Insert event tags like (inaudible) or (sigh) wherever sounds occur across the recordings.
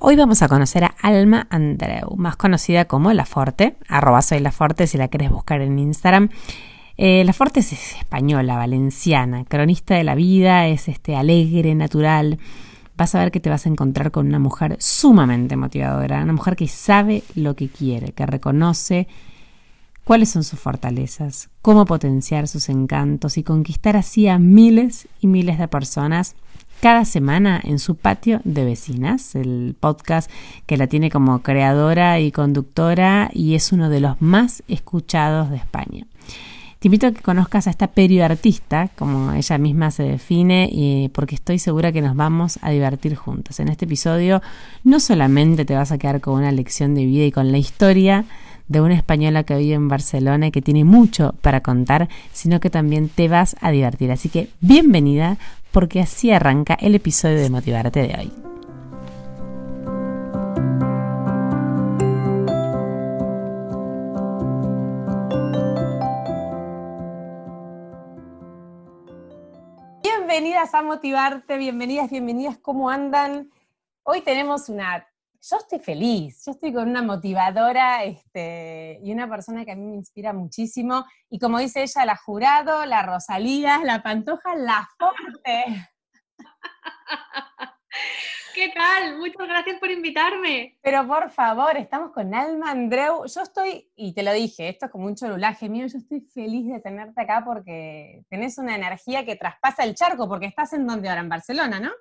Hoy vamos a conocer a Alma Andreu, más conocida como La Forte, arroba soy La Forte si la querés buscar en Instagram. Eh, la Forte es española, valenciana, cronista de la vida, es este, alegre, natural. Vas a ver que te vas a encontrar con una mujer sumamente motivadora, una mujer que sabe lo que quiere, que reconoce cuáles son sus fortalezas, cómo potenciar sus encantos y conquistar así a miles y miles de personas cada semana en su patio de vecinas, el podcast que la tiene como creadora y conductora y es uno de los más escuchados de España. Te invito a que conozcas a esta perioartista, como ella misma se define, y porque estoy segura que nos vamos a divertir juntos. En este episodio no solamente te vas a quedar con una lección de vida y con la historia de una española que vive en Barcelona y que tiene mucho para contar, sino que también te vas a divertir. Así que bienvenida, porque así arranca el episodio de Motivarte de hoy. Bienvenidas a Motivarte, bienvenidas, bienvenidas, ¿cómo andan? Hoy tenemos una... Yo estoy feliz, yo estoy con una motivadora este, y una persona que a mí me inspira muchísimo. Y como dice ella, la jurado, la Rosalía, la Pantoja, la Forte. (laughs) ¿Qué tal? Muchas gracias por invitarme. Pero por favor, estamos con Alma Andreu. Yo estoy, y te lo dije, esto es como un chorulaje mío, yo estoy feliz de tenerte acá porque tenés una energía que traspasa el charco, porque estás en donde ahora, en Barcelona, ¿no?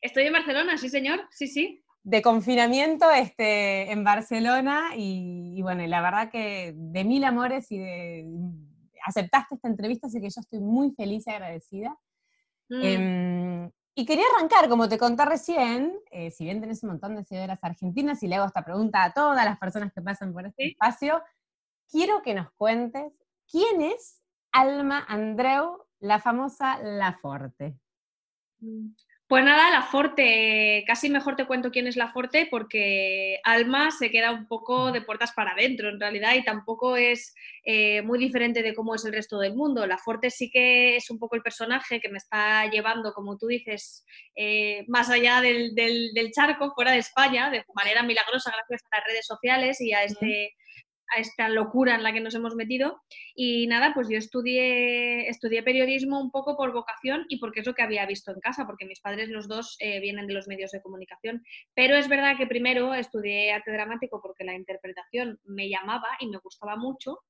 Estoy en Barcelona, sí señor, sí, sí. De confinamiento este, en Barcelona y, bueno, la verdad que de mil amores y de, aceptaste esta entrevista, así que yo estoy muy feliz y agradecida. Mm. Em, y quería arrancar, como te conté recién, eh, si bien tenés un montón de seguidoras argentinas, y le hago esta pregunta a todas las personas que pasan por este espacio, quiero que nos cuentes quién es Alma Andreu, la famosa La Forte. Mm. Pues nada, la Forte, casi mejor te cuento quién es la Forte porque Alma se queda un poco de puertas para adentro en realidad y tampoco es eh, muy diferente de cómo es el resto del mundo. La Forte sí que es un poco el personaje que me está llevando, como tú dices, eh, más allá del, del, charco, fuera de España, de manera milagrosa gracias a las redes sociales y a este a esta locura en la que nos hemos metido. Y nada, pues yo estudié, estudié periodismo un poco por vocación y porque es lo que había visto en casa, porque mis padres los dos eh, vienen de los medios de comunicación. Pero es verdad que primero estudié arte dramático porque la interpretación me llamaba y me gustaba mucho.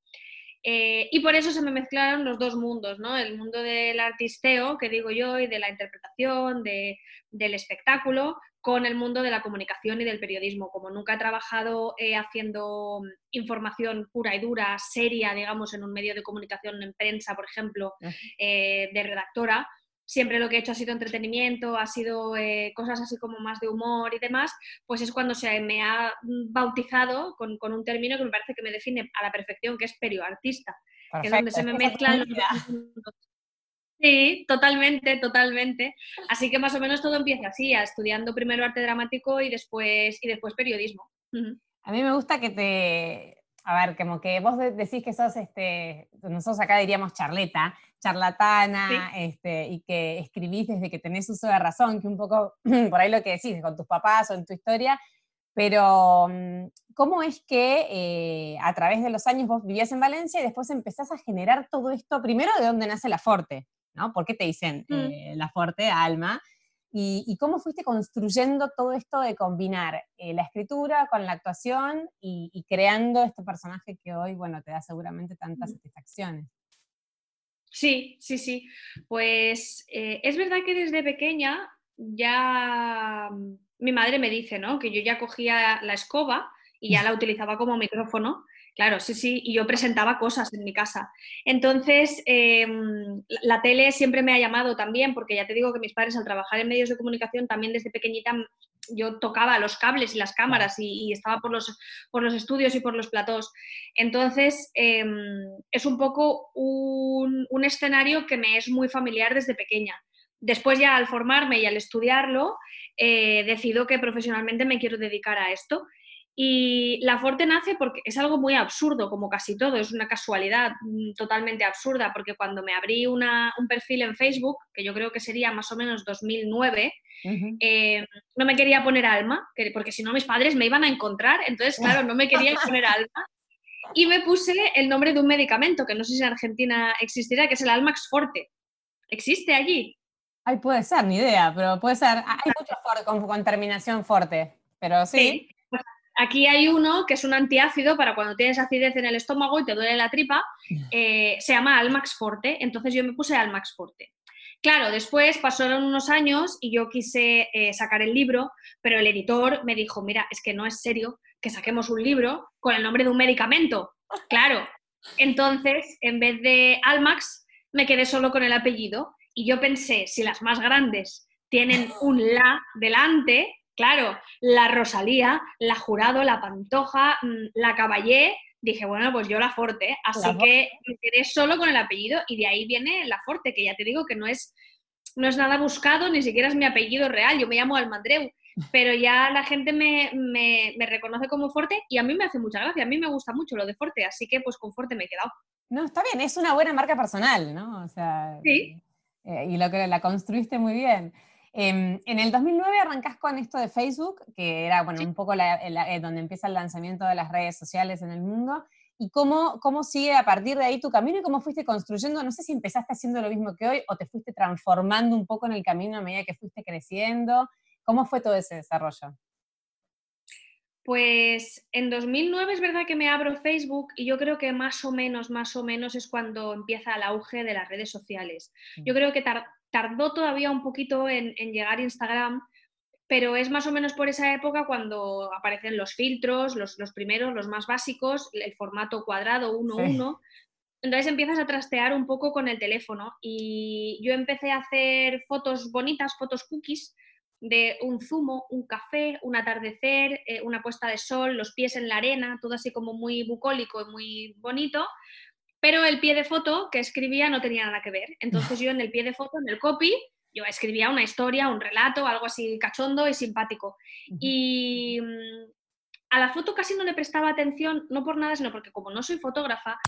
Eh, y por eso se me mezclaron los dos mundos, ¿no? El mundo del artisteo, que digo yo, y de la interpretación, de, del espectáculo, con el mundo de la comunicación y del periodismo. Como nunca he trabajado eh, haciendo información pura y dura, seria, digamos, en un medio de comunicación, en prensa, por ejemplo, eh, de redactora, siempre lo que he hecho ha sido entretenimiento, ha sido eh, cosas así como más de humor y demás, pues es cuando se me ha bautizado con, un término que me parece que me define a la perfección, que es perioartista, que es donde se me mezclan los Sí, totalmente, totalmente. Así que más o menos todo empieza así, estudiando primero arte dramático y después, y después periodismo. A mí me gusta que te, a ver, como que vos decís que sos, este, nosotros acá diríamos charleta, charlatana, este, y que escribís desde que tenés uso de razón, que un poco (clears throat) por ahí lo que decís, con tus papás o en tu historia, pero mm, ¿cómo es que eh, a través de los años vos vivías en Valencia y después empezás a generar todo esto, primero de dónde nace la Forte, ¿no? ¿Por qué te dicen mm. eh, la Forte, Alma? Y, cómo fuiste construyendo todo esto de combinar eh, la escritura con la actuación y, creando este personaje que hoy, bueno, te da seguramente tantas satisfacciones. Sí, sí, sí. Pues eh, es verdad que desde pequeña ya mm, mi madre me dice, ¿no? Que yo ya cogía la escoba y ya la (laughs) utilizaba como micrófono Claro, sí, sí, y yo presentaba cosas en mi casa. Entonces, em, la tele siempre me ha llamado también, porque ya te digo que mis padres al trabajar en medios de comunicación también desde pequeñita yo tocaba los cables y las cámaras y, estaba por los, por los estudios y por los platós. Entonces, em, es un poco un, un, escenario que me es muy familiar desde pequeña. Después ya al formarme y al estudiarlo, eh, decido que profesionalmente me quiero dedicar a esto. Y la Forte nace porque es algo muy absurdo, como casi todo, es una casualidad mm, totalmente absurda, porque cuando me abrí un perfil en Facebook, que yo creo que sería más o menos 2009, eh, no me quería poner alma, porque si no mis padres me iban a encontrar, entonces claro, no me quería poner (laughs) alma. Y me puse el nombre de un medicamento, que no sé si en Argentina existirá, que es el Almax Forte. ¿Existe allí? Ay, puede ser, ni idea, pero puede ser. Hay muchos con, con, terminación fuerte, pero sí. Pues aquí hay uno que es un antiácido para cuando tienes acidez en el estómago y te duele la tripa, eh, se llama Almax Forte, entonces yo me puse Almax Forte. Claro, después pasaron unos años y yo quise eh, sacar el libro, pero el editor me dijo, mira, es que no es serio que saquemos un libro con el nombre de un medicamento. Claro. Entonces, en vez de Almax, me quedé solo con el apellido y yo pensé, si las más grandes tienen un la delante, claro, la Rosalía, la Jurado, la Pantoja, mm, la Caballé, dije, bueno, pues yo la Forte, así que me quedé solo con el apellido y de ahí viene la Forte, que ya te digo que no es, no es nada buscado, ni siquiera es mi apellido real, yo me llamo Almandreu, (laughs) pero ya la gente me, me, me, reconoce como Forte y a mí me hace mucha gracia, a mí me gusta mucho lo de Forte, así que pues con Forte me he quedado. No, está bien, es una buena marca personal, ¿no? O sea, sí. Eh, y lo que la construiste muy bien. Em, en el 2009 arrancás con esto de Facebook, que era bueno, un poco eh, donde empieza el lanzamiento de las redes sociales en el mundo. ¿Y cómo, cómo sigue a partir de ahí tu camino y cómo fuiste construyendo? No sé si empezaste haciendo lo mismo que hoy o te fuiste transformando un poco en el camino a medida que fuiste creciendo. ¿Cómo fue todo ese desarrollo? Pues en 2009 es verdad que me abro Facebook y yo creo que más o menos, más o menos es cuando empieza el auge de las redes sociales. Yo mm. creo que tardó todavía un poquito en, llegar Instagram, pero es más o menos por esa época cuando aparecen los filtros, los, primeros, los más básicos, el formato cuadrado 1-1. Entonces empiezas a trastear un poco con el teléfono y yo empecé a hacer fotos bonitas, fotos cookies, de un zumo, un café, un atardecer, eh, una puesta de sol, los pies en la arena, todo así como muy bucólico y muy bonito, pero el pie de foto que escribía no tenía nada que ver. Entonces yo en el pie de foto, en el copy, yo escribía una historia, un relato, algo así cachondo y simpático. Y mm, a la foto casi no le prestaba atención, no por nada, sino porque como no soy fotógrafa,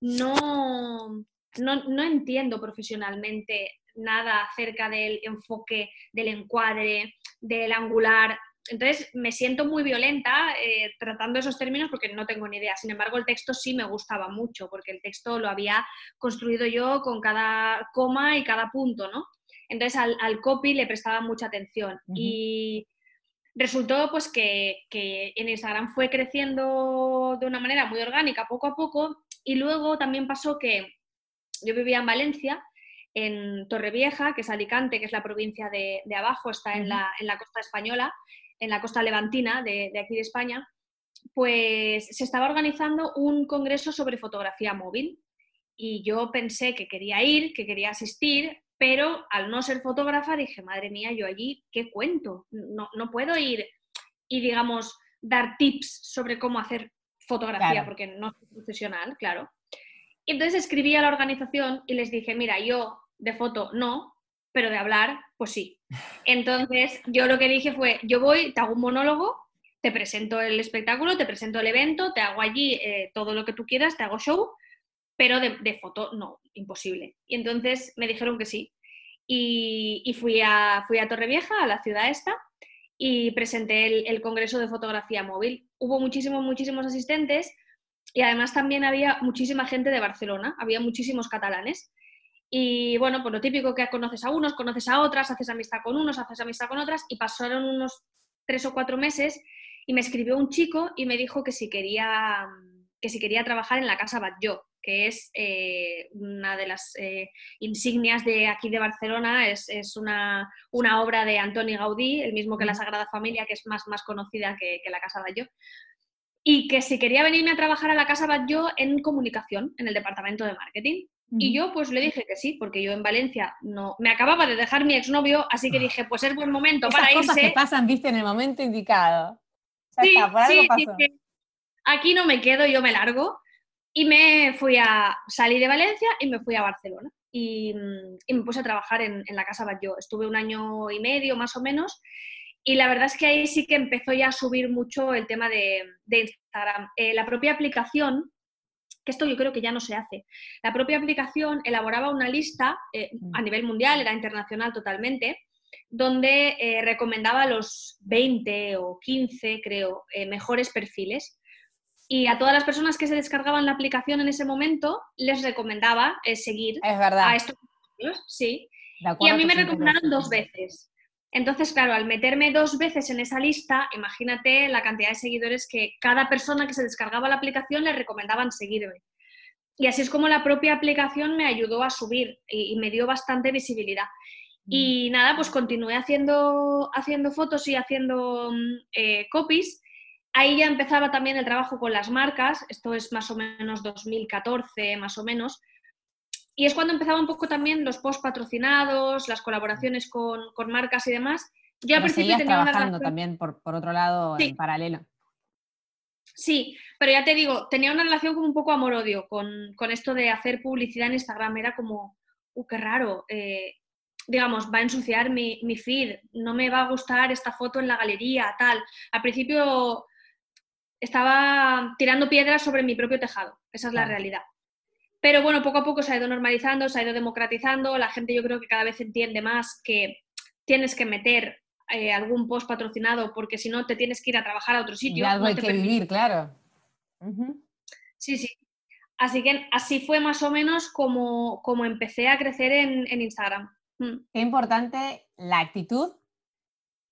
no, no, no entiendo profesionalmente nada acerca del enfoque, del encuadre, del angular. Entonces me siento muy violenta eh, tratando esos términos porque no tengo ni idea. Sin embargo, el texto sí me gustaba mucho porque el texto lo había construido yo con cada coma y cada punto, ¿no? Entonces al, copy le prestaba mucha atención. Y resultó pues que, que en Instagram fue creciendo de una manera muy orgánica poco a poco y luego también pasó que yo vivía en Valencia en Torrevieja, que es Alicante, que es la provincia de, abajo, está en la, costa española, en la costa levantina de, aquí de España, pues se estaba organizando un congreso sobre fotografía móvil. Y yo pensé que quería ir, que quería asistir, pero al no ser fotógrafa dije, madre mía, yo allí, ¿qué cuento? No, no puedo ir y, digamos, dar tips sobre cómo hacer fotografía, porque no soy profesional, claro. Entonces escribí a la organización y les dije, mira, yo de foto no, pero de hablar, pues sí. Entonces yo lo que dije fue, yo voy, te hago un monólogo, te presento el espectáculo, te presento el evento, te hago allí eh, todo lo que tú quieras, te hago show, pero de, foto no, imposible. Y entonces me dijeron que sí. Y, fui, a, fui a Torrevieja, a la ciudad esta, y presenté el, el Congreso de Fotografía Móvil. Hubo muchísimos, muchísimos asistentes y además también había muchísima gente de Barcelona, había muchísimos catalanes. Y bueno, pues lo típico que conoces a unos, conoces a otras, haces amistad con unos, haces amistad con otras, y pasaron unos tres o cuatro meses y me escribió un chico y me dijo que si quería, que si quería trabajar en la Casa Batlló, que es eh, una de las eh, insignias de aquí de Barcelona, es, una, obra de Antoni Gaudí, el mismo que la Sagrada Familia, que es más, más conocida que, que la Casa Batlló y que si quería venirme a trabajar a la casa Batlló en comunicación, en el departamento de marketing. Y yo pues le dije que sí, porque yo en Valencia no me acababa de dejar mi exnovio, así que ah. dije, pues es buen momento Esas para cosas irse. que pasan, viste, en el momento indicado. sí, sí, aquí no me quedo, yo me largo. Y me fui a salir de Valencia y me fui a Barcelona. Y, me puse a trabajar en, la Casa Batlló. Estuve un año y medio más o menos. Y la verdad es que ahí sí que empezó ya a subir mucho el tema de, Instagram. Eh, la propia aplicación que esto yo creo que ya no se hace. La propia aplicación elaboraba una lista eh, mm. a nivel mundial, era internacional totalmente, donde eh, recomendaba los 20 o 15, creo, eh, mejores perfiles. Y a todas las personas que se descargaban la aplicación en ese momento, les recomendaba seguir a estos sí. Y a mí me recomendaron dos veces. Entonces, claro, al meterme dos veces en esa lista, imagínate la cantidad de seguidores que cada persona que se descargaba la aplicación le recomendaban seguirme. Y así es como la propia aplicación me ayudó a subir y, me dio bastante visibilidad. Mm. Y nada, pues continué haciendo, haciendo fotos y haciendo mm, eh, copies. Ahí ya empezaba también el trabajo con las marcas, esto es más o menos 2014, más o menos, y es cuando empezaba un poco también los post patrocinados, las colaboraciones con, marcas y demás. Yo al principio tenía trabajando también por, por, otro lado en paralelo. Sí, pero ya te digo, tenía una relación como un poco amor-odio con, esto de hacer publicidad en Instagram. Era como, uh, qué raro. Eh, digamos, va a ensuciar mi, mi, feed, no me va a gustar esta foto en la galería, tal. Al principio estaba tirando piedras sobre mi propio tejado, esa es la realidad. Pero bueno, poco a poco se ha ido normalizando, se ha ido democratizando, la gente yo creo que cada vez entiende más que tienes que meter eh, algún post patrocinado porque si no te tienes que ir a trabajar a otro sitio. Y algo hay que vivir, claro. Sí, sí. Así que así fue más o menos como, como empecé a crecer en, Instagram. Mm. Qué importante la actitud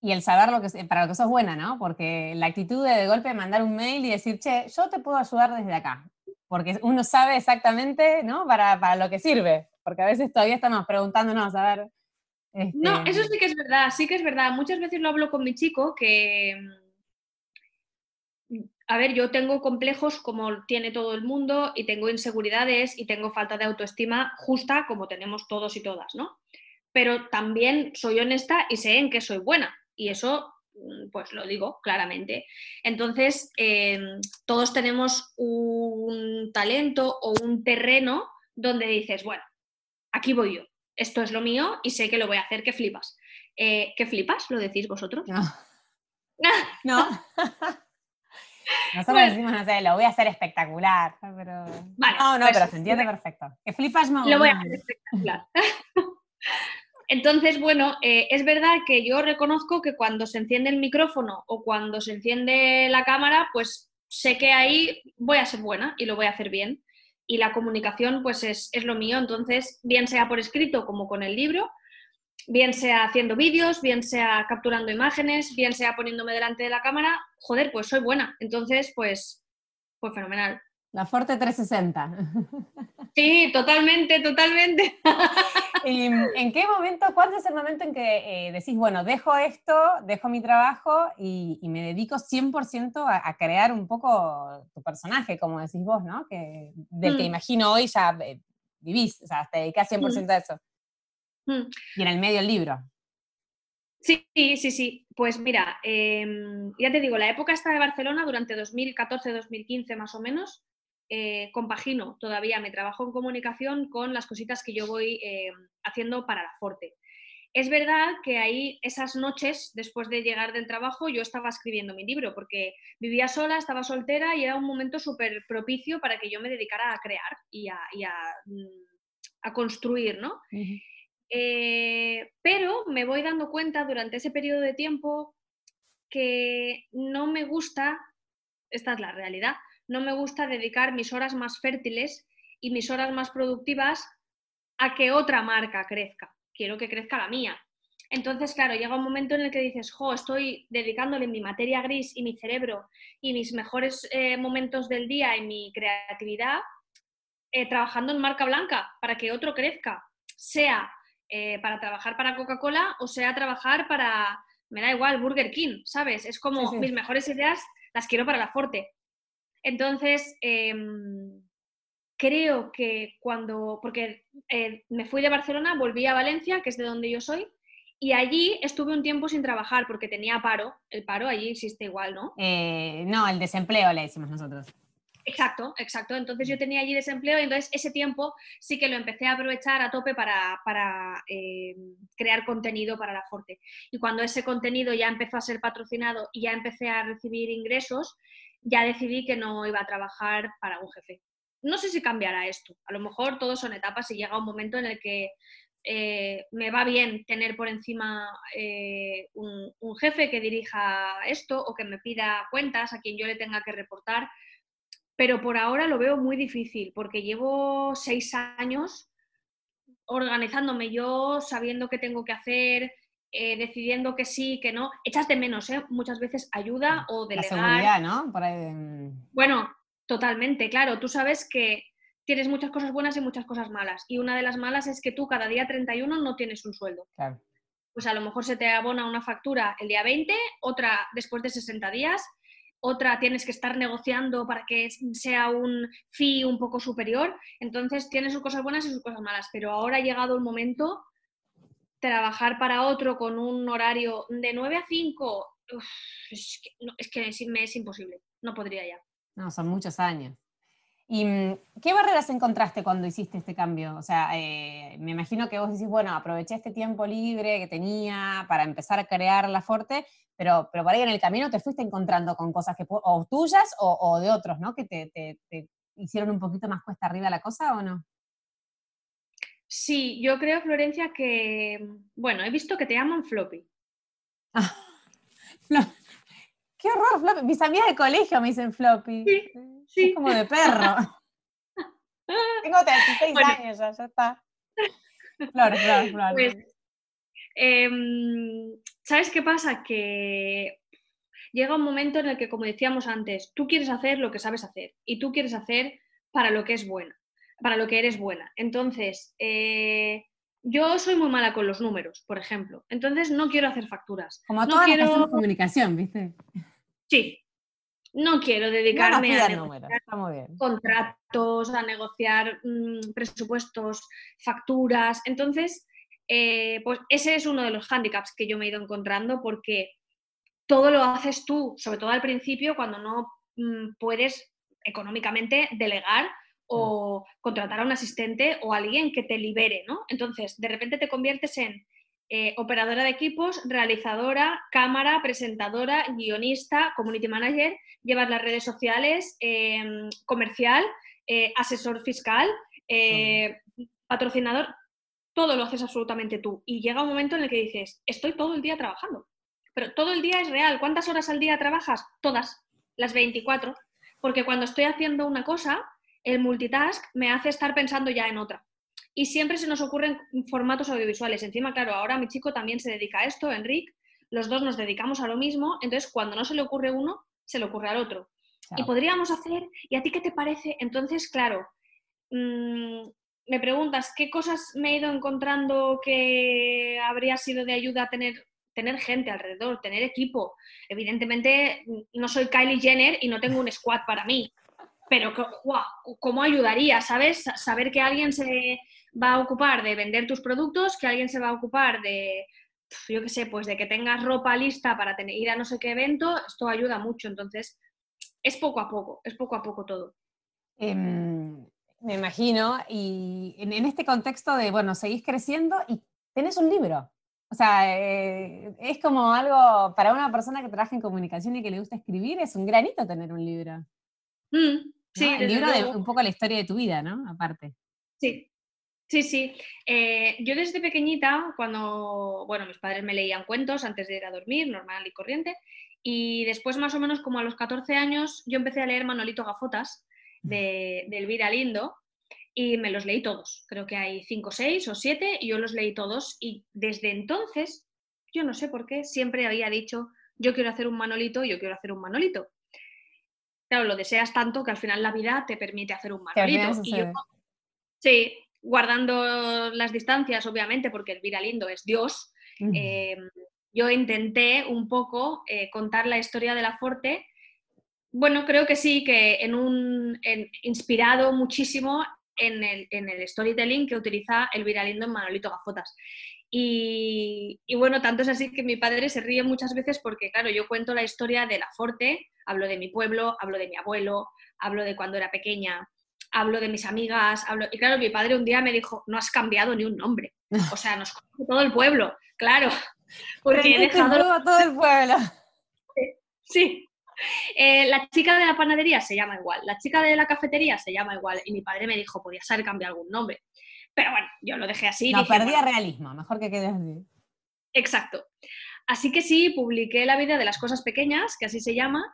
y el saber lo que, para lo que sos buena, ¿no? Porque la actitud de de golpe mandar un mail y decir, che, yo te puedo ayudar desde acá porque uno sabe exactamente, ¿no? Para, para, lo que sirve, porque a veces todavía estamos preguntándonos, a ver. No, eso este sí que es verdad, sí que es verdad. Muchas veces lo hablo con mi chico que, mm, a ver, yo tengo complejos como tiene todo el mundo y tengo inseguridades y tengo falta de autoestima justa como tenemos todos y todas, ¿no? Pero también soy honesta y sé en qué soy buena y eso pues lo digo claramente. Entonces, em, todos tenemos un talento o un terreno donde dices, bueno, aquí voy yo, esto es lo mío y sé que lo voy a hacer, que flipas. Eh, ¿Qué flipas? ¿Lo decís vosotros? No. (laughs) no. (laughs) Nosotros decimos, no sé, lo voy a hacer espectacular. Pero... no, no, pues pero se entiende perfecto. ¿Qué flipas? No. Lo voy a hacer espectacular. (laughs) Entonces, bueno, eh, es verdad que yo reconozco que cuando se enciende el micrófono o cuando se enciende la cámara, pues sé que ahí voy a ser buena y lo voy a hacer bien. Y la comunicación, pues es, lo mío. Entonces, bien sea por escrito como con el libro, bien sea haciendo vídeos, bien sea capturando imágenes, bien sea poniéndome delante de la cámara, joder, pues soy buena. Entonces, pues, pues fenomenal. La Forte 360. Sí, totalmente, totalmente. (laughs) ¿En qué momento, cuándo es el momento en que eh, decís, bueno, dejo esto, dejo mi trabajo y, me dedico 100% a, crear un poco tu personaje, como decís vos, ¿no? Que, del que mm. imagino hoy ya eh, vivís, o sea, te dedicas 100% mm. a eso. Mm. Y en el medio el libro. Sí, sí, sí. Pues mira, em, ya te digo, la época esta de Barcelona durante 2014-2015 más o menos, eh, compagino todavía mi trabajo en comunicación con las cositas que yo voy eh, haciendo para la Forte. Es verdad que ahí esas noches, después de llegar del trabajo, yo estaba escribiendo mi libro porque vivía sola, estaba soltera y era un momento súper propicio para que yo me dedicara a crear y a, mm, construir, ¿no? Eh, pero me voy dando cuenta durante ese periodo de tiempo que no me gusta, esta es la realidad, no me gusta dedicar mis horas más fértiles y mis horas más productivas a que otra marca crezca. Quiero que crezca la mía. Entonces, claro, llega un momento en el que dices, jo, estoy dedicándole mi materia gris y mi cerebro y mis mejores eh, momentos del día y mi creatividad eh, trabajando en marca blanca para que otro crezca, sea eh, para trabajar para Coca-Cola o sea trabajar para, me da igual, Burger King, ¿sabes? Es como mis mejores ideas las quiero para la Forte. Entonces, em, creo que cuando, porque eh, me fui de Barcelona, volví a Valencia, que es de donde yo soy, y allí estuve un tiempo sin trabajar porque tenía paro. El paro allí existe igual, ¿no? Eh, no, el desempleo le decimos nosotros. Exacto, exacto. Entonces yo tenía allí desempleo y entonces ese tiempo sí que lo empecé a aprovechar a tope para, eh, crear contenido para la Forte. Y cuando ese contenido ya empezó a ser patrocinado y ya empecé a recibir ingresos, ya decidí que no iba a trabajar para un jefe. No sé si cambiará esto. A lo mejor todos son etapas y llega un momento en el que eh, me va bien tener por encima eh, un, un, jefe que dirija esto o que me pida cuentas a quien yo le tenga que reportar pero por ahora lo veo muy difícil porque llevo seis años organizándome yo, sabiendo qué tengo que hacer, eh, decidiendo que sí, que no. Echas de menos, ¿eh? Muchas veces ayuda o delegar. La seguridad, ¿no? Mm. Bueno, totalmente, claro. Tú sabes que tienes muchas cosas buenas y muchas cosas malas. Y una de las malas es que tú cada día 31 no tienes un sueldo. Claro. Pues a lo mejor se te abona una factura el día 20, otra después de 60 días otra tienes que estar negociando para que sea un fee un poco superior. Entonces tiene sus cosas buenas y sus cosas malas, pero ahora ha llegado el momento trabajar para otro con un horario de 9 a 5, es, que, me es imposible, no podría ya. No, son muchos años. ¿Y mm, qué barreras encontraste cuando hiciste este cambio? O sea, eh, me imagino que vos decís, bueno, aproveché este tiempo libre que tenía para empezar a crear la Forte, pero, pero por ahí en el camino te fuiste encontrando con cosas que, o tuyas o, de otros, ¿no? Que te, hicieron un poquito más cuesta arriba la cosa o no? Sí, yo creo, Florencia, que, bueno, he visto que te llaman floppy. (laughs) qué horror, floppy. Mis amigas de colegio me dicen floppy. Sí. Sí. Es como de perro. (laughs) Tengo 36 años ya, ya está. Flor, flor, flor. Pues, em, ¿Sabes qué pasa? Que llega un momento en el que, como decíamos antes, tú quieres hacer lo que sabes hacer y tú quieres hacer para lo que es buena, para lo que eres buena. Entonces, eh, yo soy muy mala con los números, por ejemplo. Entonces, no quiero hacer facturas. Como no quiero... comunicación, ¿viste? Sí, no quiero dedicarme a negociar contratos, a negociar mm, presupuestos, facturas. Entonces, eh, pues ese es uno de los hándicaps que yo me he ido encontrando porque todo lo haces tú, sobre todo al principio, cuando no mm, puedes económicamente delegar o contratar a un asistente o alguien que te libere, ¿no? Entonces, de repente te conviertes en eh, operadora de equipos, realizadora, cámara, presentadora, guionista, community manager, llevas las redes sociales, em, comercial, eh, asesor fiscal, eh, patrocinador, todo lo haces absolutamente tú. Y llega un momento en el que dices, estoy todo el día trabajando. Pero todo el día es real. ¿Cuántas horas al día trabajas? Todas, las 24. Porque cuando estoy haciendo una cosa, el multitask me hace estar pensando ya en otra y siempre se nos ocurren formatos audiovisuales. Encima, claro, ahora mi chico también se dedica a esto, Enric, los dos nos dedicamos a lo mismo, entonces cuando no se le ocurre uno, se le ocurre al otro. Y podríamos hacer, ¿y a ti qué te parece? Entonces, claro, mm, me preguntas qué cosas me he ido encontrando que habría sido de ayuda tener tener gente alrededor, tener equipo. Evidentemente, no soy Kylie Jenner y no tengo un squad para mí, pero ¿cómo ayudaría, sabes? Saber que alguien se va a ocupar de vender tus productos, que alguien se va a ocupar de, yo qué sé, pues de que tengas ropa lista para tener, ir a no sé qué evento, esto ayuda mucho. Entonces, es poco a poco, es poco a poco todo. Em, me imagino, y en, este contexto de, bueno, seguís creciendo y tenés un libro. O sea, eh, es como algo para una persona que trabaja en comunicación y que le gusta escribir, es un granito tener un libro. Mm. Sí, El libro de un poco la historia de tu vida, ¿no? Aparte. Sí, sí, sí. Eh, yo desde pequeñita, cuando, bueno, mis padres me leían cuentos antes de ir a dormir, normal y corriente, y después más o menos como a los 14 años yo empecé a leer Manolito Gafotas de, de Elvira Lindo y me los leí todos. Creo que hay 5, 6 o 7 y yo los leí todos y desde entonces, yo no sé por qué, siempre había dicho, yo quiero hacer un Manolito, yo quiero hacer un Manolito claro, lo deseas tanto que al final la vida te permite hacer un manolito. sí, guardando las distancias, obviamente, porque Elvira Lindo es Dios, em, yo intenté un poco eh, contar la historia de la Forte bueno, creo que sí, que en un inspirado muchísimo en el, en el, storytelling que utiliza el viralindo en Manolito Gafotas. Y, y, bueno, tanto es así que mi padre se ríe muchas veces porque, claro, yo cuento la historia de la Forte, hablo de mi pueblo, hablo de mi abuelo, hablo de cuando era pequeña, hablo de mis amigas, hablo... y claro, mi padre un día me dijo, no has cambiado ni un nombre, o sea, nos conoce todo el pueblo, claro, (laughs) porque he dejado... todo el pueblo. Sí, eh, la chica de la panadería se llama igual, la chica de la cafetería se llama igual, y mi padre me dijo, podía ser cambiar algún nombre. Pero bueno, yo lo dejé así. No, perdía realismo, mejor que quede así. Exacto. Así que sí, publiqué la vida de las cosas pequeñas, que así se llama,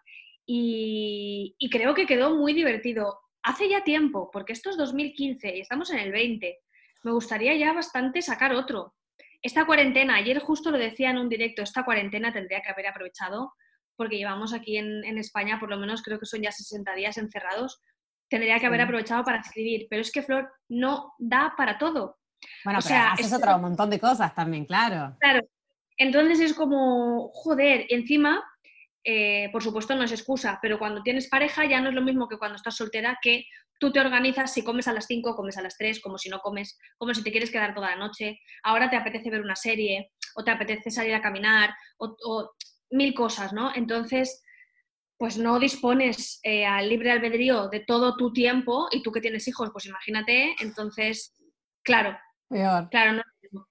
y, y creo que quedó muy divertido. Hace ya tiempo, porque esto es 2015 y estamos en el 20, me gustaría ya bastante sacar otro. Esta cuarentena, ayer justo lo decía en un directo, esta cuarentena tendría que haber aprovechado porque llevamos aquí en, España, por lo menos creo que son ya 60 días encerrados, tendría que haber aprovechado para escribir, pero es que Flor no da para todo. Bueno, o sea, haces otro montón de cosas también, claro. Claro. Entonces es como, joder, encima, eh, por supuesto no es excusa, pero cuando tienes pareja ya no es lo mismo que cuando estás soltera, que tú te organizas si comes a las 5, comes a las 3, como si no comes, como si te quieres quedar toda la noche, ahora te apetece ver una serie, o te apetece salir a caminar, o mil cosas, ¿no? Entonces, pues no dispones eh, al libre albedrío de todo tu tiempo y tú que tienes hijos, pues imagínate, entonces, claro. Peor. Claro, no.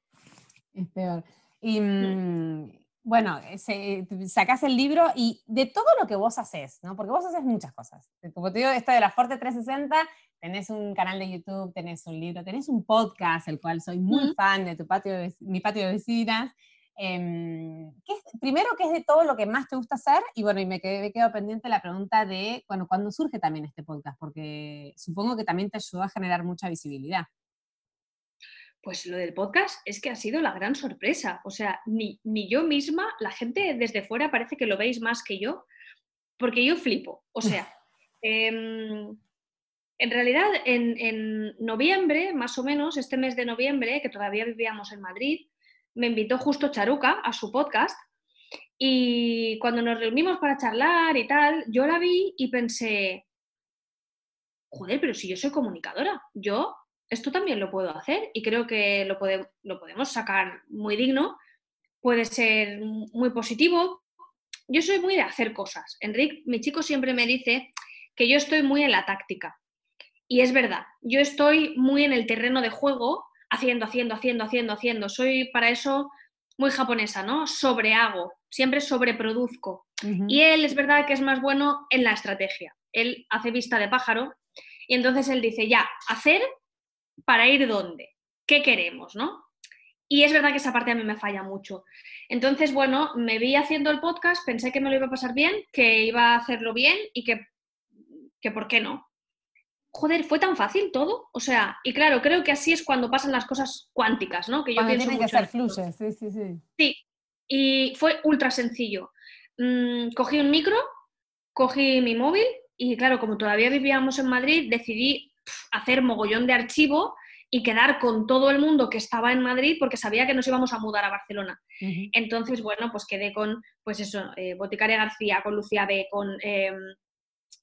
Es peor. Y mm, bueno, se, sacás el libro y de todo lo que vos haces, ¿no? Porque vos haces muchas cosas. Como te digo, esto de la Forte 360, tenés un canal de YouTube, tenés un libro, tenés un podcast, el cual soy muy fan de tu patio, mi patio de vecinas. Em, primero, ¿qué es de todo lo que más te gusta hacer? Y bueno, y me, quedé, quedo pendiente la pregunta de, bueno, ¿cuándo surge también este podcast? Porque supongo que también te ayudó a generar mucha visibilidad. Pues lo del podcast es que ha sido la gran sorpresa. O sea, ni, ni yo misma, la gente desde fuera parece que lo veis más que yo, porque yo flipo. O sea, (laughs) em, en realidad en, en noviembre, más o menos, este mes de noviembre, que todavía vivíamos en Madrid, me invitó justo Charuca a su podcast y cuando nos reunimos para charlar y tal, yo la vi y pensé, joder, pero si yo soy comunicadora, yo esto también lo puedo hacer y creo que lo, lo podemos sacar muy digno, puede ser muy positivo. Yo soy muy de hacer cosas. Enrique, mi chico, siempre me dice que yo estoy muy en la táctica. Y es verdad, yo estoy muy en el terreno de juego haciendo, haciendo, haciendo, haciendo, haciendo. Soy para eso muy japonesa, ¿no? Sobrehago, siempre sobreproduzco. Y él es verdad que es más bueno en la estrategia. Él hace vista de pájaro y entonces él dice, ya, hacer para ir dónde, qué queremos, ¿no? Y es verdad que esa parte a mí me falla mucho. Entonces, bueno, me vi haciendo el podcast, pensé que me lo iba a pasar bien, que iba a hacerlo bien y que, que ¿por qué no? Joder, fue tan fácil todo. O sea, y claro, creo que así es cuando pasan las cosas cuánticas, ¿no? Que yo pienso que ser fluye, sí, sí, sí. Sí, y fue ultra sencillo. Mm, cogí un micro, cogí mi móvil y claro, como todavía vivíamos en Madrid, decidí hacer mogollón de archivo y quedar con todo el mundo que estaba en Madrid porque sabía que nos íbamos a mudar a Barcelona. Entonces, bueno, pues quedé con, pues eso, eh, Boticaria García, con Lucía B, con em,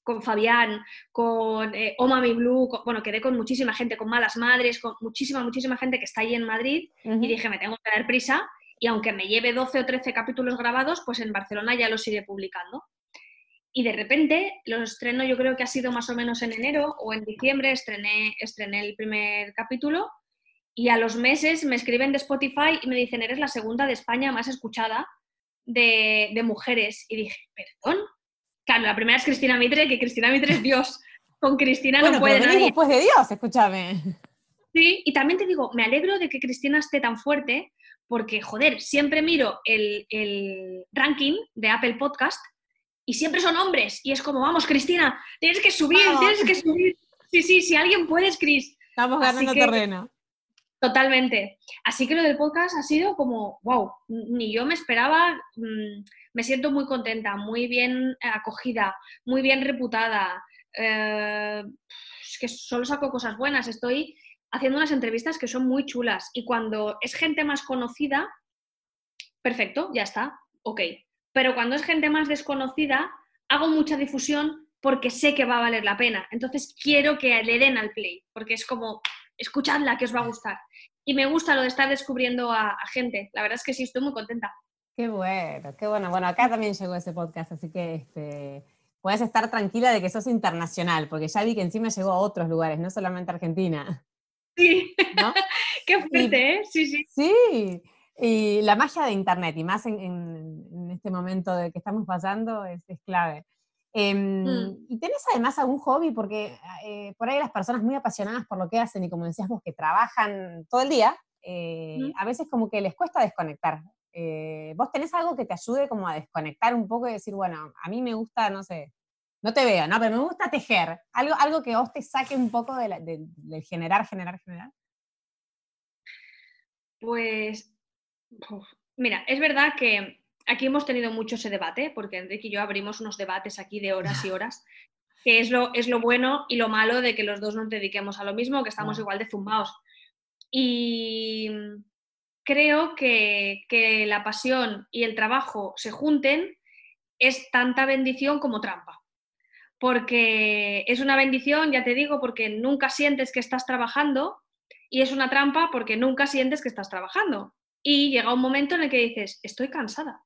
con Fabián, con eh, Omami Blue, bueno, quedé con muchísima gente, con Malas Madres, con muchísima, muchísima gente que está ahí en Madrid y dije, me tengo que dar prisa y aunque me lleve 12 o 13 capítulos grabados, pues en Barcelona ya los iré publicando. Y de repente los estreno, yo creo que ha sido más o menos en enero o en diciembre, estrené, estrené el primer capítulo y a los meses me escriben de Spotify y me dicen, eres la segunda de España más escuchada de, de mujeres. Y dije, perdón, Claro, la primera es Cristina Mitre, que Cristina Mitre es Dios. Con Cristina no puede nadie. después de Dios, escúchame. Sí, y también te digo, me alegro de que Cristina esté tan fuerte, porque, joder, siempre miro el, ranking de Apple Podcast y siempre son hombres. Y es como, vamos, Cristina, tienes que subir, tienes que subir. Sí, sí, si alguien puedes, Cris. Estamos ganando terreno. Totalmente. Así que lo del podcast ha sido como, wow, ni yo me esperaba. Mm, me siento muy contenta, muy bien acogida, muy bien reputada. Eh, es que solo saco cosas buenas. Estoy haciendo unas entrevistas que son muy chulas y cuando es gente más conocida, perfecto, ya está, ok. Pero cuando es gente más desconocida, hago mucha difusión porque sé que va a valer la pena. Entonces quiero que le den al play, porque es como, escuchadla, que os va a gustar. Y me gusta lo de estar descubriendo a, gente. La verdad es que sí, estoy muy contenta. Qué bueno, qué bueno. Bueno, acá también llegó ese podcast, así que este, puedes estar tranquila de que sos internacional, porque ya vi que encima llegó a otros lugares, no solamente a Argentina. Sí, (laughs) qué fuerte, ¿eh? Sí, sí. Sí, y la magia de Internet, y más en, este momento de que estamos pasando, es, clave. Em, mm. ¿Y tenés además algún hobby? Porque eh, por ahí las personas muy apasionadas por lo que hacen y como decías vos, que trabajan todo el día, eh, a veces como que les cuesta desconectar. Eh, ¿Vos tenés algo que te ayude como a desconectar un poco y decir, bueno, a mí me gusta, no sé, no te veo, ¿no? Pero me gusta tejer. Algo, algo que vos te saque un poco del de, generar, generar, generar. Pues, mira, es verdad que aquí hemos tenido mucho ese debate, porque Enrique y yo abrimos unos debates aquí de horas y (laughs) horas, que es lo, es lo bueno y lo malo de que los dos nos dediquemos a lo mismo, que estamos igual de zumbados. Y creo que, que la pasión y el trabajo se junten es tanta bendición como trampa porque es una bendición, ya te digo, porque nunca sientes que estás trabajando y es una trampa porque nunca sientes que estás trabajando. Y llega un momento en el que dices, estoy cansada.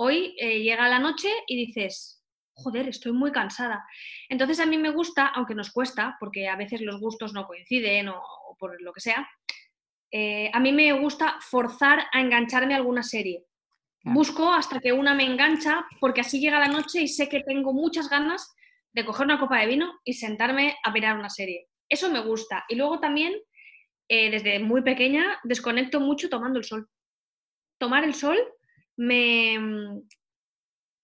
Hoy eh, llega la noche y dices, joder, estoy muy cansada. Entonces a mí me gusta, aunque nos cuesta, porque a veces los gustos no coinciden o, por lo que sea, eh, a mí me gusta forzar a engancharme a alguna serie. Busco hasta que una me engancha, porque así llega la noche y sé que tengo muchas ganas de coger una copa de vino y sentarme a mirar una serie. Eso me gusta. Y luego también, eh, desde muy pequeña, desconecto mucho tomando el sol. Tomar el sol me... Mm,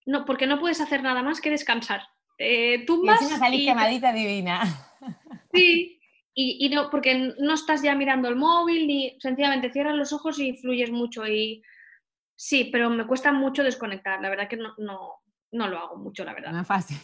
no, porque no puedes hacer nada más que descansar. Eh, tumbas y salís quemadita divina. (laughs) Sí, y, no, porque no estás ya mirando el móvil, ni sencillamente cierras los ojos y fluyes mucho. Y sí, pero me cuesta mucho desconectar. La verdad que no, no, no lo hago mucho, la verdad. No es fácil.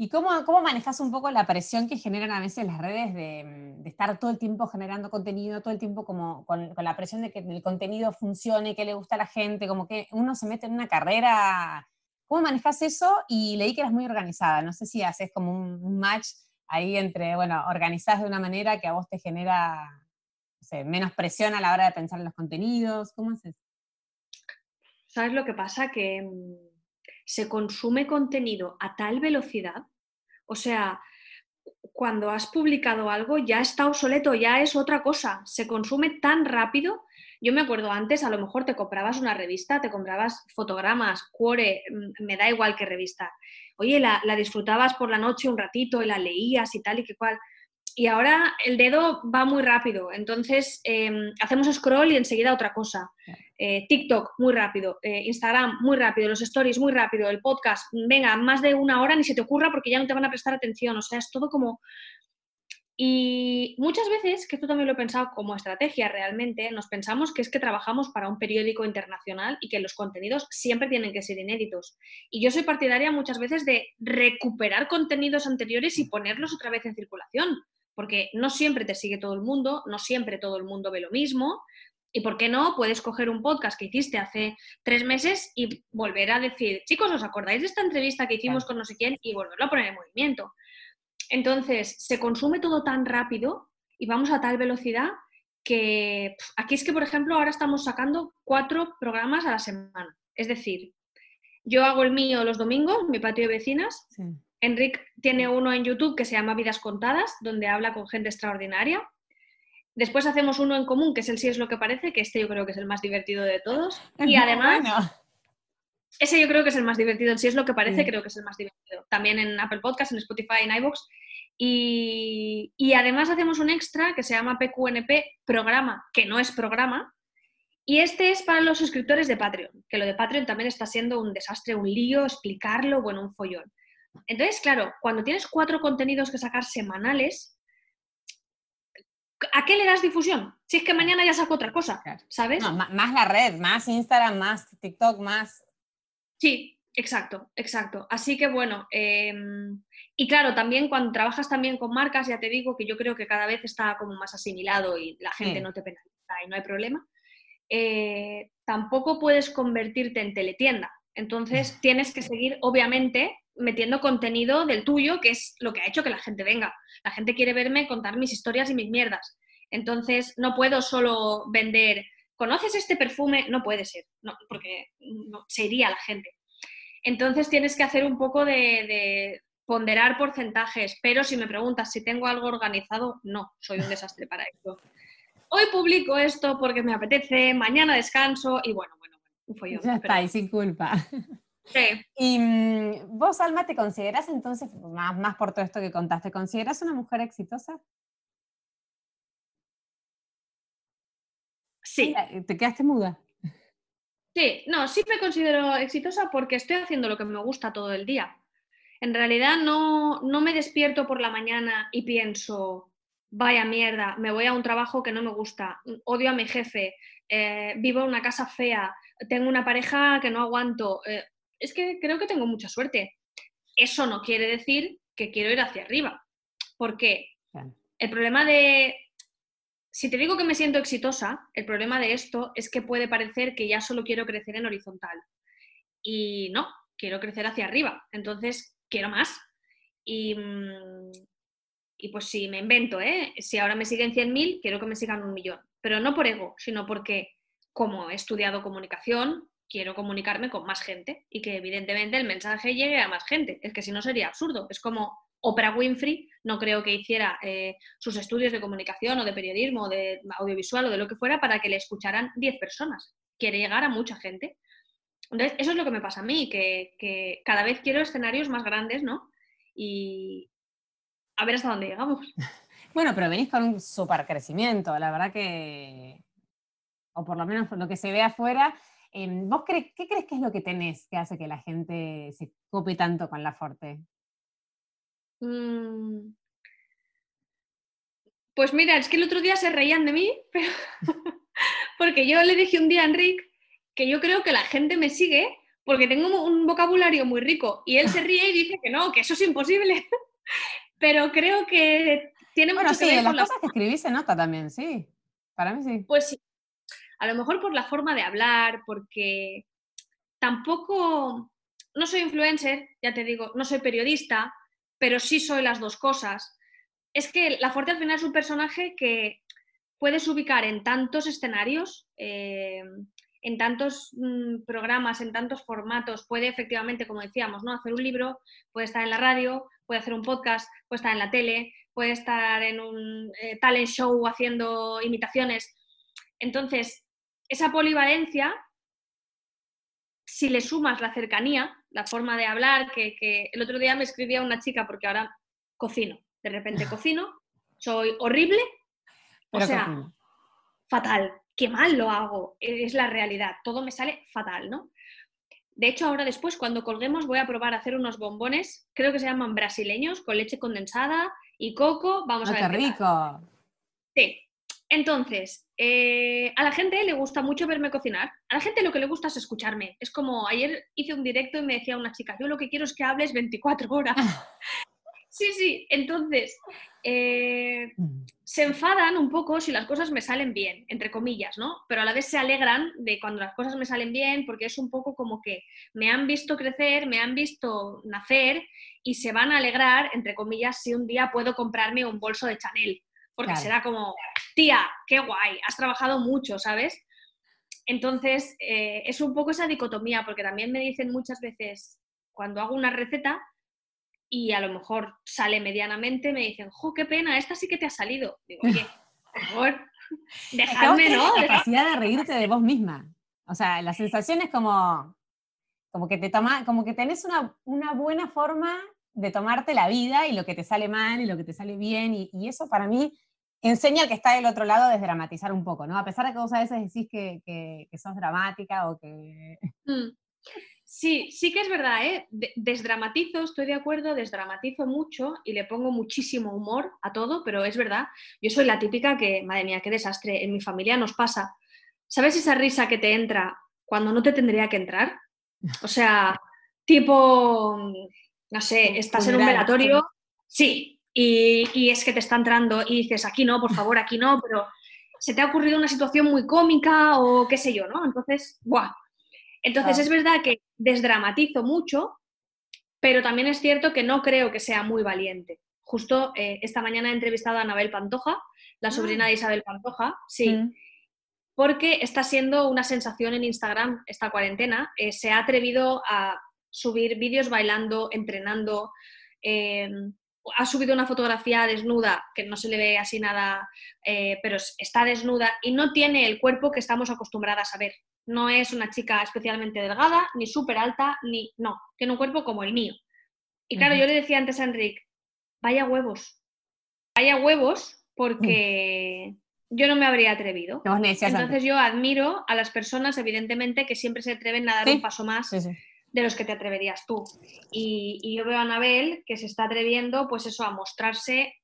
¿Y cómo, cómo manejas un poco la presión que generan a veces las redes de, estar todo el tiempo generando contenido, todo el tiempo como con, la presión de que el contenido funcione, que le gusta a la gente, como que uno se mete en una carrera? ¿Cómo manejas eso? Y leí que eras muy organizada. No sé si haces como un, match ahí entre, bueno, organizás de una manera que a vos te genera menos presión a la hora de pensar en los contenidos. ¿Cómo haces? ¿Sabes lo que pasa? Que mm, se consume contenido a tal velocidad, o sea, cuando has publicado algo ya está obsoleto, ya es otra cosa, se consume tan rápido. Yo me acuerdo antes, a lo mejor te comprabas una revista, te comprabas fotogramas, cuore, mm, me da igual qué revista. Oye, la, la disfrutabas por la noche un ratito y la leías y tal y que cual y ahora el dedo va muy rápido, entonces em, hacemos scroll y enseguida otra cosa. Eh, TikTok, muy rápido, eh, Instagram, muy rápido, los stories, muy rápido, el podcast, venga, más de una hora ni se te ocurra porque ya no te van a prestar atención, o sea, es todo como... Y muchas veces, que esto también lo he pensado como estrategia realmente, nos pensamos que es que trabajamos para un periódico internacional y que los contenidos siempre tienen que ser inéditos. Y yo soy partidaria muchas veces de recuperar contenidos anteriores y ponerlos otra vez en circulación porque no siempre te sigue todo el mundo, no siempre todo el mundo ve lo mismo. Y por qué no, puedes coger un podcast que hiciste hace tres meses y volver a decir, chicos, ¿os acordáis de esta entrevista que hicimos con no sé quién? Y volverlo a poner en movimiento. Entonces, se consume todo tan rápido y vamos a tal velocidad que aquí es que, por ejemplo, ahora estamos sacando cuatro programas a la semana. Es decir, yo hago el mío los domingos, mi patio de vecinas, Enric tiene uno en YouTube que se llama Vidas Contadas, donde habla con gente extraordinaria. Después hacemos uno en común, que es el Sí es lo que parece, que este yo creo que es el más divertido de todos. Y además, ese yo creo que es el más divertido. El Sí es lo que parece, creo que es el más divertido. También en Apple Podcasts, en Spotify, en iVoox. Y, y además hacemos un extra que se llama PQNP Programa, que no es programa, y este es para los suscriptores de Patreon, que lo de Patreon también está siendo un desastre, un lío, explicarlo, bueno, un follón. Entonces, claro, cuando tienes cuatro contenidos que sacar semanales, ¿a qué le das difusión? Si es que mañana ya saco otra cosa, ¿sabes? más la red, más Instagram, más TikTok, más... Sí, exacto, exacto. Así que bueno, em, y claro, también cuando trabajas también con marcas, ya te digo que yo creo que cada vez está como más asimilado y la gente no te penaliza y no hay problema. Eh, tampoco puedes convertirte en teletienda. Entonces (laughs) tienes que seguir, obviamente, metiendo contenido del tuyo, que es lo que ha hecho que la gente venga. La gente quiere verme contar mis historias y mis mierdas. Entonces, no puedo solo vender, ¿conoces este perfume? No puede ser, no, porque no, se iría la gente. Entonces, tienes que hacer un poco de, ponderar porcentajes, pero si me preguntas si tengo algo organizado, no, soy un desastre para esto. Hoy publico esto porque me apetece, mañana descanso y bueno, bueno, un follón. Ya está, y sin culpa. Sí. Y mm, vos, Alma, ¿te consideras entonces, más, más por todo esto que contaste, ¿consideras una mujer exitosa? Sí. ¿Te quedaste muda? Sí, no, sí me considero exitosa porque estoy haciendo lo que me gusta todo el día. En realidad no, no me despierto por la mañana y pienso, vaya mierda, me voy a un trabajo que no me gusta, odio a mi jefe, eh, vivo en una casa fea, tengo una pareja que no aguanto. Eh, es que creo que tengo mucha suerte. Eso no quiere decir que quiero ir hacia arriba. porque El problema de, si te digo que me siento exitosa, el problema de esto es que puede parecer que ya solo quiero crecer en horizontal. Y no, quiero crecer hacia arriba. Entonces, quiero más. Y, mm, y pues si me invento, ¿eh? si ahora me siguen 100.000, quiero que me sigan un millón. Pero no por ego, sino porque como he estudiado comunicación, quiero comunicarme con más gente y que evidentemente el mensaje llegue a más gente. Es que si no sería absurdo. Es como Oprah Winfrey, no creo que hiciera eh, sus estudios de comunicación o de periodismo, o de audiovisual o de lo que fuera para que le escucharan 10 personas. Quiere llegar a mucha gente. Entonces, eso es lo que me pasa a mí, que, cada vez quiero escenarios más grandes, ¿no? Y a ver hasta dónde llegamos. (laughs) Bueno, pero venís con un super crecimiento, la verdad que, o por lo menos lo que se ve afuera, Em, ¿Vos qué crees que es lo que tenés que hace que la gente se cope tanto con la Forte? Mm. Pues mira, es que el otro día se reían de mí, (laughs) porque yo le dije un día a Enric que yo creo que la gente me sigue porque tengo un vocabulario muy rico y él se ríe y dice que no, que eso es imposible. (laughs) pero creo que tiene bueno, mucho sí, que ver las cosas que escribí se nota también, sí. Para mí sí. Pues sí, a lo mejor por la forma de hablar, porque tampoco, no soy influencer, ya te digo, no soy periodista, pero sí soy las dos cosas. Es que La Fuerte al final es un personaje que puedes ubicar en tantos escenarios, eh, en tantos mm, programas, en tantos formatos. Puede efectivamente, como decíamos, ¿no? hacer un libro, puede estar en la radio, puede hacer un podcast, puede estar en la tele, puede estar en un eh, talent show haciendo imitaciones. Entonces, esa polivalencia, si le sumas la cercanía, la forma de hablar, que, el otro día me escribía una chica porque ahora cocino, de repente (laughs) cocino, soy horrible, o sea, fatal, qué mal lo hago, es la realidad, todo me sale fatal, ¿no? De hecho, ahora después, cuando colguemos, voy a probar a hacer unos bombones, creo que se llaman brasileños, con leche condensada y coco. Vamos ah, a ver. ¡Qué rico! Sí. Entonces, eh, a la gente le gusta mucho verme cocinar. A la gente lo que le gusta es escucharme. Es como ayer hice un directo y me decía una chica, yo lo que quiero es que hables 24 horas. (laughs) sí, sí. Entonces, eh, mm. se enfadan un poco si las cosas me salen bien, entre comillas, ¿no? Pero a la vez se alegran de cuando las cosas me salen bien porque es un poco como que me han visto crecer, me han visto nacer y se van a alegrar, entre comillas, si un día puedo comprarme un bolso de Chanel porque será como, tía, qué guay, has trabajado mucho, ¿sabes? Entonces, eh, es un poco esa dicotomía, porque también me dicen muchas veces, cuando hago una receta y a lo mejor sale medianamente, me dicen, jo, qué pena, esta sí que te ha salido. Digo, oye, (laughs) por favor, dejadme, ¿no? La capacidad de reírte de vos misma. O sea, la sensación es como, como que te toma, como que tenés una, una buena forma de tomarte la vida y lo que te sale mal y lo que te sale bien, y, y eso para mí enseña al que está del otro lado desdramatizar un poco, ¿no? A pesar de que vos a veces decís que, que, sos dramática o que... Mm. Sí, sí que es verdad, ¿eh? Desdramatizo, estoy de acuerdo, desdramatizo mucho y le pongo muchísimo humor a todo, pero es verdad, yo soy la típica que, madre mía, qué desastre, en mi familia nos pasa. ¿Sabes esa risa que te entra cuando no te tendría que entrar? O sea, tipo, no sé, estás en un velatorio, sí, y, es que te está entrando y dices, aquí no, por favor, aquí no, pero se te ha ocurrido una situación muy cómica o qué sé yo, ¿no? Entonces, ¡buah! Entonces es verdad que desdramatizo mucho, pero también es cierto que no creo que sea muy valiente. Justo eh, esta mañana he entrevistado a Anabel Pantoja, la sobrina Ah. de Isabel Pantoja, sí, Mm. porque está siendo una sensación en Instagram esta cuarentena. Eh, se ha atrevido a subir vídeos bailando, entrenando, eh, ha subido una fotografía desnuda, que no se le ve así nada, eh, pero es- está desnuda y no tiene el cuerpo que estamos acostumbradas a ver. No es una chica especialmente delgada, ni súper alta, ni... No, tiene un cuerpo como el mío. Y claro, yo le decía antes a Enric, vaya huevos, vaya huevos, porque yo no me habría atrevido. Decías Entonces yo admiro a las personas, evidentemente, que siempre se atreven a dar Sí. un paso más. Sí, sí. De los que te atreverías tú. Y, yo veo a Anabel que se está atreviendo, pues eso, a mostrarse,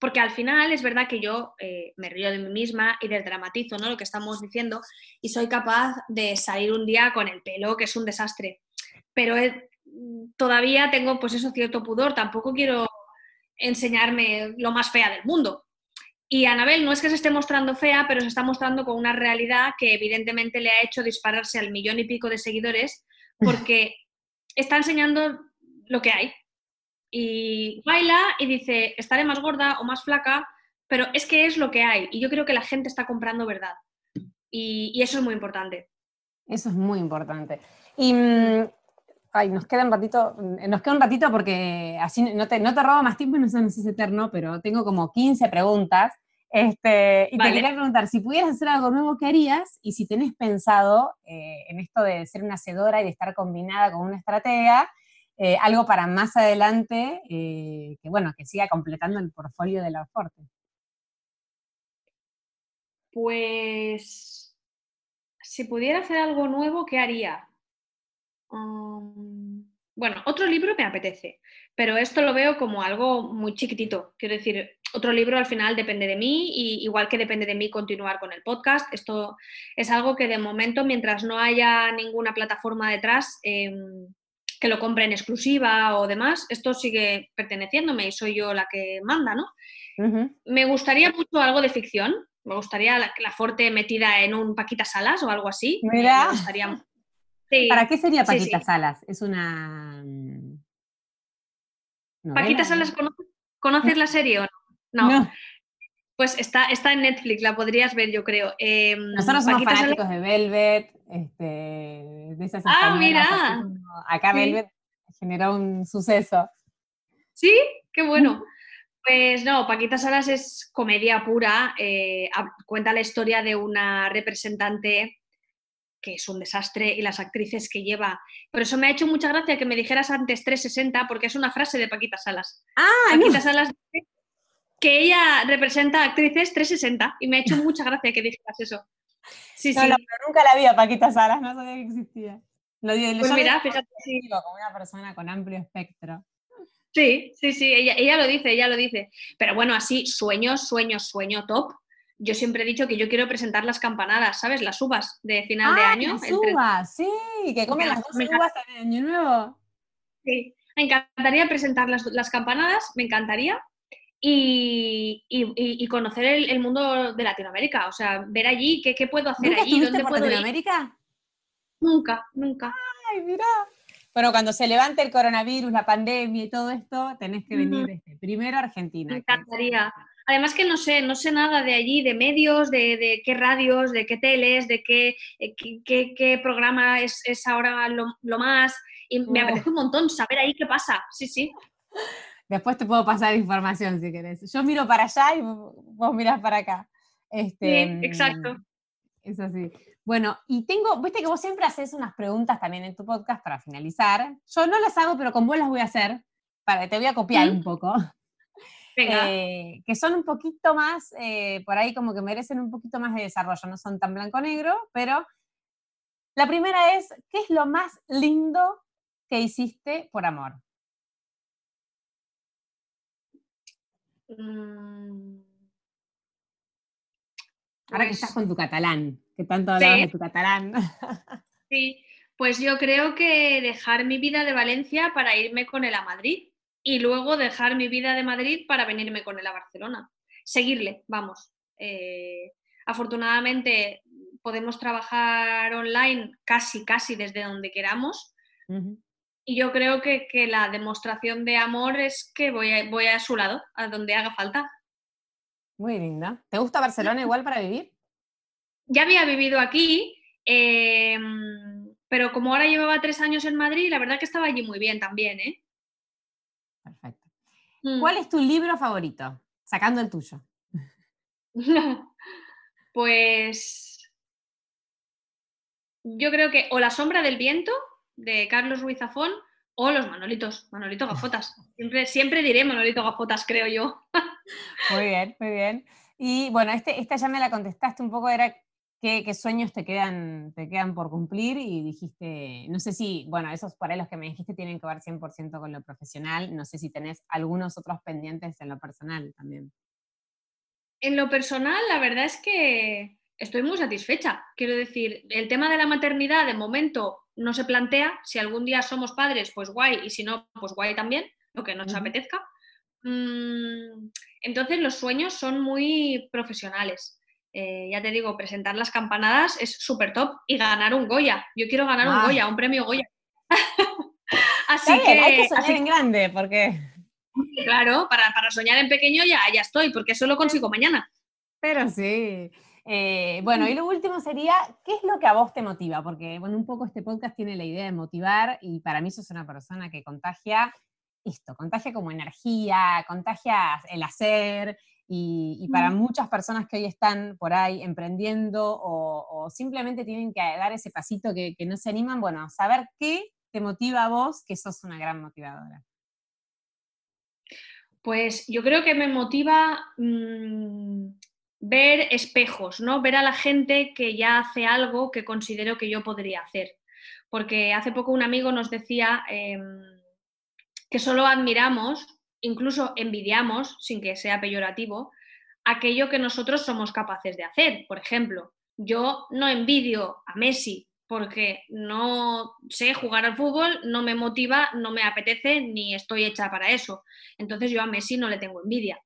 porque al final es verdad que yo eh, me río de mí misma y desdramatizo, ¿no? Lo que estamos diciendo, y soy capaz de salir un día con el pelo, que es un desastre. Pero eh, todavía tengo, pues eso, cierto pudor, tampoco quiero enseñarme lo más fea del mundo. Y Anabel no es que se esté mostrando fea, pero se está mostrando con una realidad que evidentemente le ha hecho dispararse al millón y pico de seguidores porque está enseñando lo que hay. Y baila y dice, estaré más gorda o más flaca, pero es que es lo que hay. Y yo creo que la gente está comprando verdad. Y, eso es muy importante. Eso es muy importante. Y mm, ay, nos queda un ratito, mm, nos queda un ratito porque así no te, no te robo más tiempo y no se nos es eterno, pero tengo como 15 preguntas. Este, y Vale. te quería preguntar, si pudieras hacer algo nuevo, ¿qué harías? Y si tenés pensado eh, en esto de ser una hacedora y de estar combinada con una estratega, eh, algo para más adelante, eh, que bueno, que siga completando el portfolio de la Forte. Pues, si pudiera hacer algo nuevo, ¿qué haría? Um, bueno, otro libro me apetece, pero esto lo veo como algo muy chiquitito. Quiero decir, otro libro al final depende de mí y igual que depende de mí continuar con el podcast. Esto es algo que de momento, mientras no haya ninguna plataforma detrás em, que lo compre en exclusiva o demás, esto sigue perteneciéndome y soy yo la que manda, ¿no? Me gustaría mucho algo de ficción. Me gustaría la, la Forte metida en un Paquita Salas o algo así. Mira. Me gustaría. Sí. ¿Para qué sería Paquita sí. Salas? Es una... mm, Paquita novela, Salas, ¿no? ¿conoces, conoces la serie o no? No. No. Pues está, está en Netflix, la podrías ver, yo creo. Em, Nosotros somos Paquita fanáticos de Velvet, este, de esas Ah, mira. acá Sí. Velvet generó un suceso. ¿Sí? Qué bueno. Pues no, Paquita Salas es comedia pura. eh, cuenta la historia de una representante que es un desastre y las actrices que lleva. Por eso me ha hecho mucha gracia que me dijeras antes 360, porque es una frase de Paquita Salas. Ah, Paquita Salas dice que ella representa actrices 360 y me ha hecho mucha gracia que dijeras eso. Sí, no, sí. no, pero nunca la vi a Paquita Salas, no sabía que existía. Lo digo, Pues digo fíjate, sí. como una persona con amplio espectro. Sí, sí, sí, ella, ella lo dice, ella lo dice. Pero bueno, así, sueño, sueño, sueño top. Yo siempre he dicho que yo quiero presentar las campanadas, ¿sabes? Las uvas de final de ah, año. las uvas, sí, que comen Me las encanta, 12 me encanta. uvas en Año Nuevo. Sí, me encantaría presentar las, las campanadas, me encantaría. Y, y- y- y conocer el, el mundo de Latinoamérica, o sea, ver allí qué, qué puedo hacer ¿Nunca allí, dónde por puedo ir. Latinoamérica? Nunca, nunca. Ay, mirá. Bueno, cuando se levante el coronavirus, la pandemia y todo esto, tenés que venir este, primero a Argentina. Me encantaría. Además que no sé, no sé nada de allí, de medios, de, de qué radios, de qué teles, de qué, eh, qué, qué- qué programa es, es ahora lo, lo más. Y me apetece un montón saber ahí qué pasa. Sí, sí. Después te puedo pasar información si querés. Yo miro para allá y vos mirás para acá. Este, Sí, exacto. mm, Es así. Bueno, y tengo, viste que vos siempre haces unas preguntas también en tu podcast para finalizar. Yo no las hago, pero con vos las voy a hacer. Para, te voy a copiar un poco. Venga. eh, que son un poquito más, eh, por ahí como que merecen un poquito más de desarrollo. No son tan blanco-negro, pero la primera es, ¿qué es lo más lindo que hiciste por amor? Mm, Ahora que pues- estás con tu catalán, que tanto hablabas Sí. de tu catalán. (laughs) Sí, pues yo creo que dejar mi vida de Valencia para irme con él a Madrid y luego dejar mi vida de Madrid para venirme con él a Barcelona. Seguirle, vamos. Eh, afortunadamente podemos trabajar online casi, casi desde donde queramos. Y yo creo que, la demostración de amor es que voy a, voy a su lado, a donde haga falta. Muy linda. ¿Te gusta Barcelona igual para vivir? Ya había vivido aquí, em, pero como ahora llevaba tres años en Madrid, la verdad que estaba allí muy bien también, ¿eh? Perfecto. Mm. ¿Cuál es tu libro favorito? Sacando el tuyo. (laughs) pues yo creo que o La sombra del viento de Carlos Ruiz Zafón o los Manolitos, Manolito (laughs) Gafotas. Siempre, siempre diré Manolito Gafotas, creo yo. Muy bien, muy bien. Y bueno, este, esta ya me la contestaste un poco, era qué, sueños te quedan, te quedan por cumplir y dijiste, no sé si, bueno, esos para los que me dijiste tienen que ver 100% con lo profesional, no sé si tenés algunos otros pendientes en lo personal también. En lo personal, la verdad es que estoy muy satisfecha. Quiero decir, el tema de la maternidad de momento no se plantea. Si algún día somos padres, pues guay, y si no, pues guay también, lo que nos apetezca. Mm, entonces los sueños son muy profesionales. Eh, ya te digo, presentar las campanadas es súper top y ganar un Goya. Yo quiero ganar un ah. Goya, un premio Goya. (laughs) así que, hay que soñar en grande, porque... Claro, para, para, soñar en pequeño ya, ya estoy, porque eso lo consigo mañana. Pero sí. Eh, bueno, y lo último sería, ¿qué es lo que a vos te motiva? Porque, bueno, un poco este podcast tiene la idea de motivar y para mí sos una persona que contagia esto, contagia como energía, contagia el hacer y, para muchas personas que hoy están por ahí emprendiendo o, simplemente tienen que dar ese pasito que, no se animan, bueno, saber qué te motiva a vos, que sos una gran motivadora. Pues yo creo que me motiva mm, ver espejos, ¿no? Ver a la gente que ya hace algo que considero que yo podría hacer. Porque hace poco un amigo nos decía em, que solo admiramos, incluso envidiamos, sin que sea peyorativo, aquello que nosotros somos capaces de hacer. Por ejemplo, yo no envidio a Messi porque no sé jugar al fútbol, no me motiva, no me apetece, ni estoy hecha para eso. Entonces yo a Messi no le tengo envidia.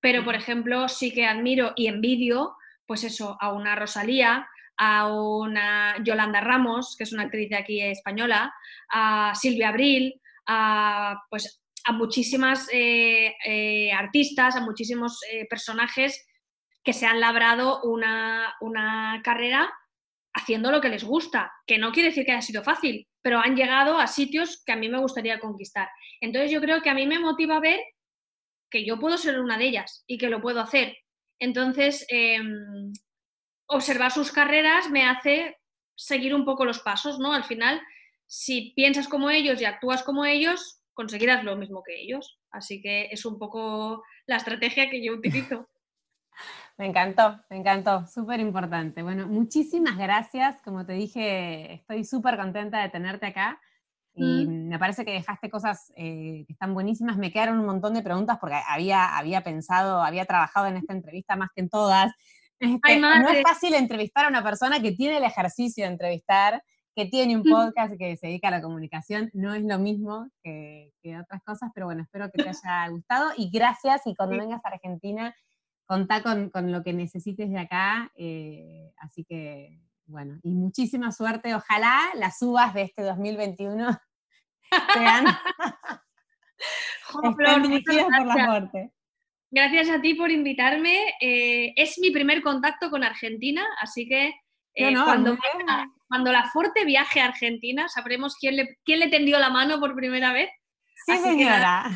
Pero, por ejemplo, sí que admiro y envidio, pues eso, a una Rosalía, a una Yolanda Ramos, que es una actriz de aquí española, a Silvia Abril, a, pues, a muchísimas eh, eh, artistas, a muchísimos eh, personajes que se han labrado una, una carrera haciendo lo que les gusta, que no quiere decir que haya sido fácil, pero han llegado a sitios que a mí me gustaría conquistar. Entonces yo creo que a mí me motiva ver que yo puedo ser una de ellas y que lo puedo hacer. Entonces, em, observar sus carreras me hace seguir un poco los pasos, ¿no? Al final, si piensas como ellos y actúas como ellos, conseguirás lo mismo que ellos. Así que es un poco la estrategia que yo utilizo. (laughs) Me encantó, me encantó, súper importante. Bueno, muchísimas gracias. Como te dije, estoy súper contenta de tenerte acá. Y mm. me parece que dejaste cosas eh, que están buenísimas. Me quedaron un montón de preguntas porque había, había pensado, había trabajado en esta entrevista más que en todas. Este, no es fácil entrevistar a una persona que tiene el ejercicio de entrevistar, que tiene un podcast y que se dedica a la comunicación. No es lo mismo que, otras cosas, pero bueno, espero que te haya gustado y gracias. Y cuando vengas a Argentina, contá con, con lo que necesites de acá. Eh, así que bueno, y muchísima suerte. Ojalá las uvas de este 2021 sean (laughs) (laughs) por la muerte. Gracias a ti por invitarme. Eh, es mi primer contacto con Argentina, así que eh, cuando, cuando, la Forte viaje a Argentina sabremos quién le, quién le tendió la mano por primera vez. Sí, señora.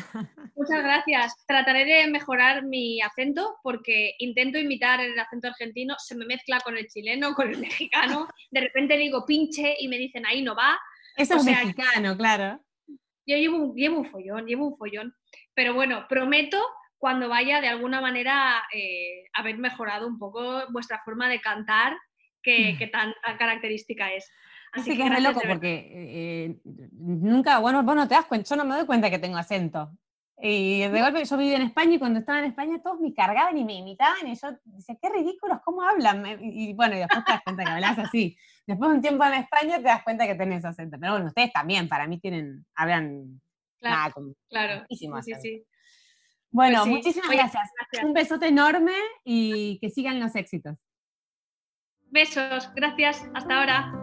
muchas gracias. Trataré de mejorar mi acento porque intento imitar el acento argentino, se me mezcla con el chileno, con el mexicano. De repente digo pinche y me dicen ahí no va. Eso es mexicano, claro. Yo llevo, llevo un follón, llevo un follón. Pero bueno, prometo cuando vaya de alguna manera eh, haber mejorado un poco vuestra forma de cantar, que, que tan, tan característica es. Así que, es re loco porque eh, nunca, bueno, vos no te das cuenta, yo no me doy cuenta que tengo acento. Y de (laughs) golpe yo viví en España y cuando estaba en España todos me cargaban y me imitaban y yo decía, qué ridículos, ¿cómo hablan? Y, bueno, y después te das cuenta que hablas así. Después de un tiempo en España te das cuenta que tenés acento. Pero bueno, ustedes también, para mí tienen, hablan claro, claro. Sí, sí. Bueno, pues muchísimas gracias. Un besote enorme y que sigan los éxitos. Besos, gracias, hasta ahora.